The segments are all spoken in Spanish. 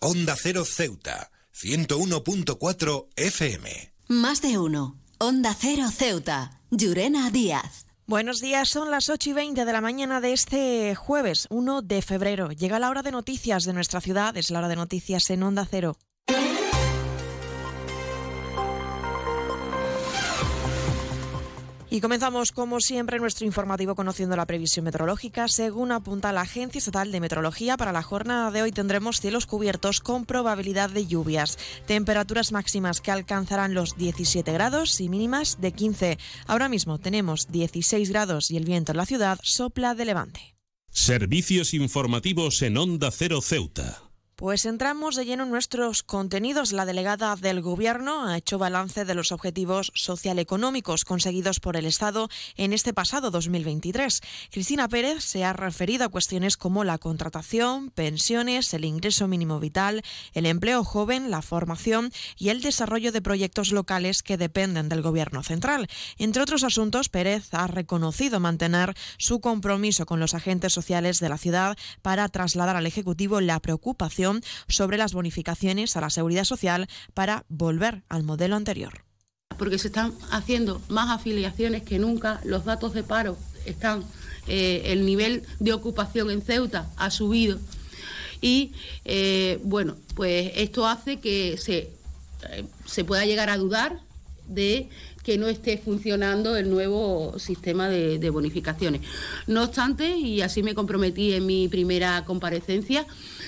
Onda Cero Ceuta, 101.4 FM. Más de uno. Onda Cero Ceuta, Llurena Díaz. Buenos días, son las 8 y 20 de la mañana de este jueves 1 de febrero. Llega la hora de noticias de nuestra ciudad, es la hora de noticias en Onda Cero. Y comenzamos, como siempre, nuestro informativo conociendo la previsión meteorológica. Según apunta la Agencia Estatal de Meteorología, para la jornada de hoy tendremos cielos cubiertos con probabilidad de lluvias. Temperaturas máximas que alcanzarán los 17 grados y mínimas de 15. Ahora mismo tenemos 16 grados y el viento en la ciudad sopla de levante. Servicios informativos en Onda Cero Ceuta. Pues entramos de lleno en nuestros contenidos. La delegada del Gobierno ha hecho balance de los objetivos social-económicos conseguidos por el Estado en este pasado 2023. Cristina Pérez se ha referido a cuestiones como la contratación, pensiones, el ingreso mínimo vital, el empleo joven, la formación y el desarrollo de proyectos locales que dependen del Gobierno central. Entre otros asuntos, Pérez ha reconocido mantener su compromiso con los agentes sociales de la ciudad para trasladar al Ejecutivo la preocupación sobre las bonificaciones a la seguridad social para volver al modelo anterior. Porque se están haciendo más afiliaciones que nunca, los datos de paro están, eh, el nivel de ocupación en Ceuta ha subido y eh, bueno, pues esto hace que se, eh, se pueda llegar a dudar de que no esté funcionando el nuevo sistema de, de, bonificaciones. No obstante, y así me comprometí en mi primera comparecencia,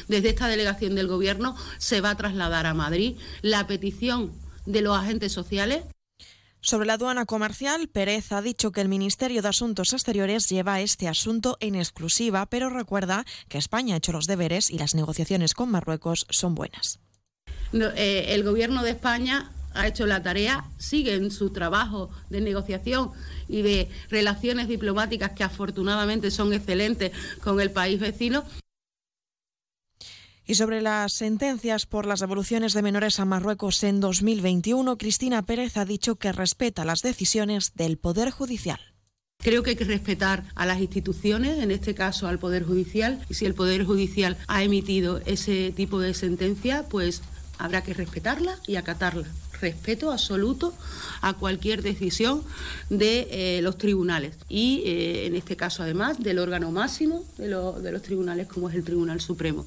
desde esta delegación del Gobierno se va a trasladar a Madrid la petición de los agentes sociales sobre la aduana comercial, Pérez ha dicho que el Ministerio de Asuntos Exteriores lleva este asunto en exclusiva, pero recuerda que España ha hecho los deberes y las negociaciones con Marruecos son buenas. Eh, el Gobierno de España ha hecho la tarea, sigue en su trabajo de negociación y de relaciones diplomáticas que afortunadamente son excelentes con el país vecino. Y sobre las sentencias por las devoluciones de menores a Marruecos en 2021, Cristina Pérez ha dicho que respeta las decisiones del Poder Judicial. Creo que hay que respetar a las instituciones, en este caso al Poder Judicial, y si el Poder Judicial ha emitido ese tipo de sentencia, pues habrá que respetarla y acatarla. Respeto absoluto a cualquier decisión de eh, los tribunales y, eh, en este caso, además, del órgano máximo de, lo, de los tribunales, como es el Tribunal Supremo.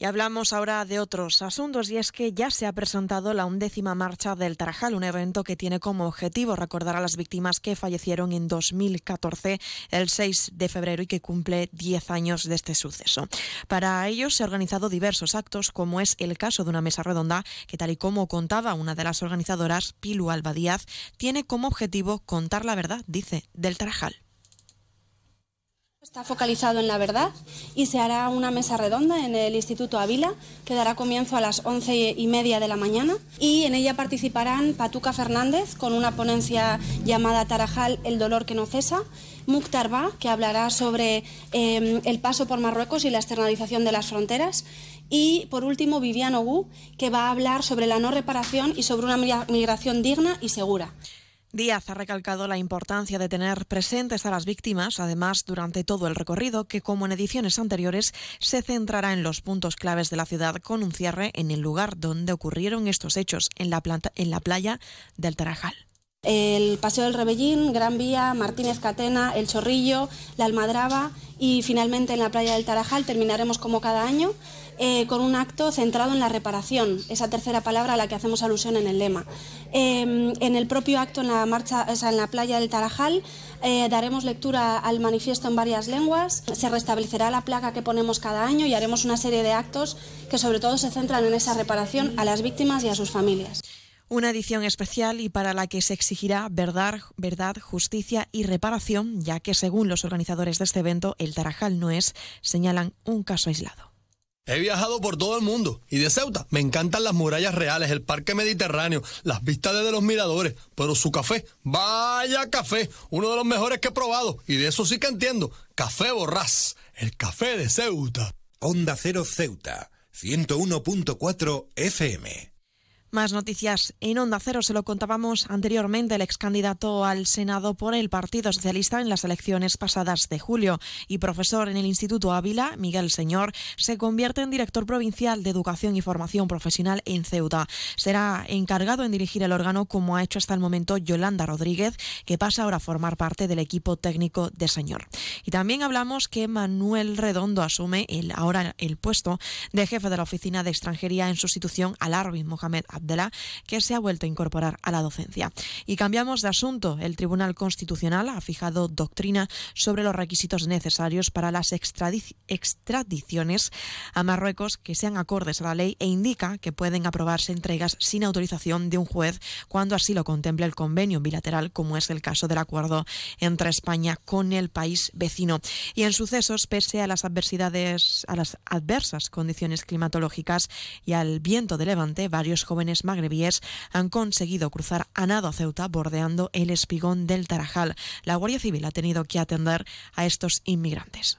Y hablamos ahora de otros asuntos y es que ya se ha presentado la undécima marcha del Tarajal, un evento que tiene como objetivo recordar a las víctimas que fallecieron en 2014, el 6 de febrero, y que cumple 10 años de este suceso. Para ello se han organizado diversos actos, como es el caso de una mesa redonda que, tal y como contaba una de las organizadoras, Pilu Alba Díaz, tiene como objetivo contar la verdad, dice, del Tarajal. Está focalizado en la verdad y se hará una mesa redonda en el Instituto Ávila que dará comienzo a las once y media de la mañana y en ella participarán Patuca Fernández con una ponencia llamada Tarajal, el dolor que no cesa, Mukhtar Ba, que hablará sobre eh, el paso por Marruecos y la externalización de las fronteras y por último Vivian Ogu, que va a hablar sobre la no reparación y sobre una migración digna y segura. Díaz ha recalcado la importancia de tener presentes a las víctimas, además, durante todo el recorrido, que como en ediciones anteriores se centrará en los puntos claves de la ciudad con un cierre en el lugar donde ocurrieron estos hechos, en la, planta, en la playa del Tarajal. El Paseo del Rebellín, Gran Vía, Martínez Catena, El Chorrillo, La Almadraba y finalmente en la playa del Tarajal terminaremos como cada año eh, con un acto centrado en la reparación, esa tercera palabra a la que hacemos alusión en el lema. Eh, en el propio acto en la marcha, o sea, en la playa del Tarajal, eh, daremos lectura al manifiesto en varias lenguas, se restablecerá la placa que ponemos cada año y haremos una serie de actos que sobre todo se centran en esa reparación a las víctimas y a sus familias. Una edición especial y para la que se exigirá verdad, verdad, justicia y reparación, ya que según los organizadores de este evento, el Tarajal no es, señalan, un caso aislado. He viajado por todo el mundo y de Ceuta me encantan las murallas reales, el parque mediterráneo, las vistas desde los miradores, pero su café, vaya café, uno de los mejores que he probado y de eso sí que entiendo. Café Borrás, el café de Ceuta. Onda Cero Ceuta, 101.4 FM. Más noticias en Onda Cero. Se lo contábamos anteriormente. El ex candidato al Senado por el Partido Socialista en las elecciones pasadas de julio y profesor en el Instituto Ávila, Miguel Señor, se convierte en director provincial de Educación y Formación Profesional en Ceuta. Será encargado en dirigir el órgano como ha hecho hasta el momento Yolanda Rodríguez, que pasa ahora a formar parte del equipo técnico de Señor. Y también hablamos que Manuel Redondo asume el, ahora el puesto de jefe de la Oficina de Extranjería en sustitución al Arvin Mohamed Que se ha vuelto a incorporar a la docencia. Y cambiamos de asunto. El Tribunal Constitucional ha fijado doctrina sobre los requisitos necesarios para las extradiciones a Marruecos que sean acordes a la ley e indica que pueden aprobarse entregas sin autorización de un juez cuando así lo contemple el convenio bilateral, como es el caso del acuerdo entre España con el país vecino. Y en sucesos, pese a las adversidades, a las adversas condiciones climatológicas y al viento de levante, varios jóvenes magrebíes han conseguido cruzar a nado a Ceuta bordeando el espigón del Tarajal. La Guardia Civil ha tenido que atender a estos inmigrantes.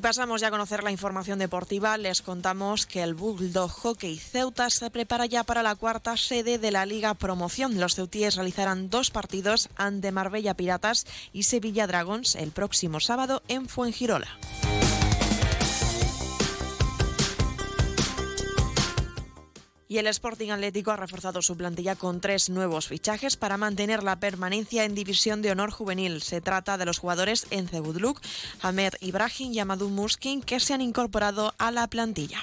Y pasamos ya a conocer la información deportiva. Les contamos que el Bulldog Hockey Ceuta se prepara ya para la cuarta sede de la Liga Promoción. Los ceutíes realizarán dos partidos ante Marbella Piratas y Sevilla Dragons el próximo sábado en Fuengirola. Y el Sporting Atlético ha reforzado su plantilla con tres nuevos fichajes para mantener la permanencia en División de Honor Juvenil. Se trata de los jugadores Ence Budluk, Ahmed Ibrahim y Amadou Muskin que se han incorporado a la plantilla.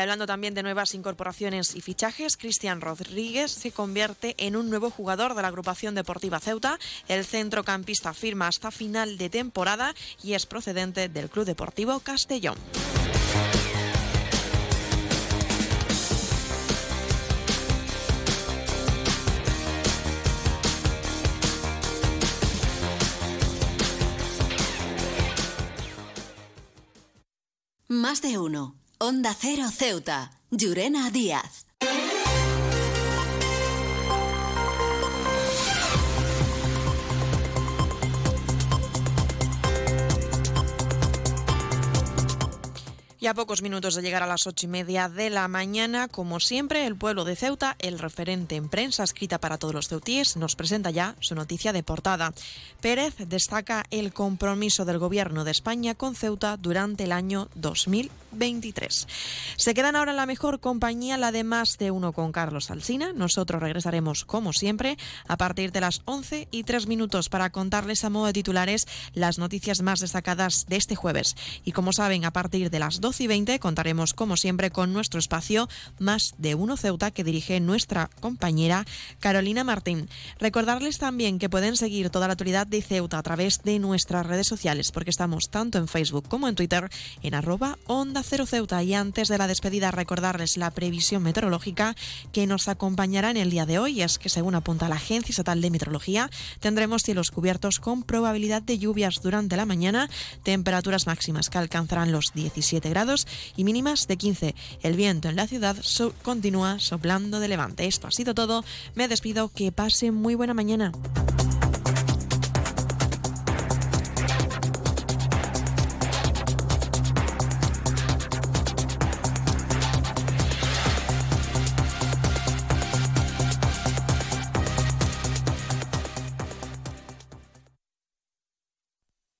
Hablando también de nuevas incorporaciones y fichajes, Cristian Rodríguez se convierte en un nuevo jugador de la agrupación deportiva Ceuta. El centrocampista firma hasta final de temporada y es procedente del Club Deportivo Castellón. Más de uno. Onda Cero Ceuta. Llurena Díaz. Y a pocos minutos de llegar a las ocho y media de la mañana, como siempre, el pueblo de Ceuta, el referente en prensa escrita para todos los ceutíes, nos presenta ya su noticia de portada. Pérez destaca el compromiso del gobierno de España con Ceuta durante el año 2023. Se quedan ahora en la mejor compañía, la de más de uno con Carlos Alsina. Nosotros regresaremos, como siempre, a partir de las 11 y 3 minutos para contarles a modo de titulares las noticias más destacadas de este jueves. Y como saben, a partir de las 12 y 20 contaremos, como siempre, con nuestro espacio Más de Uno Ceuta que dirige nuestra compañera Carolina Martín. Recordarles también que pueden seguir toda la actualidad de Ceuta a través de nuestras redes sociales, porque estamos tanto en Facebook como en Twitter en arroba Onda Cero Ceuta. Y antes de la despedida, recordarles la previsión meteorológica que nos acompañará en el día de hoy. Es que, según apunta la Agencia Estatal de Meteorología, tendremos cielos cubiertos con probabilidad de lluvias durante la mañana, temperaturas máximas que alcanzarán los 17 grados y mínimas de 15. El viento en la ciudad continúa soplando de levante. Esto ha sido todo. Me despido. Que pase muy buena mañana.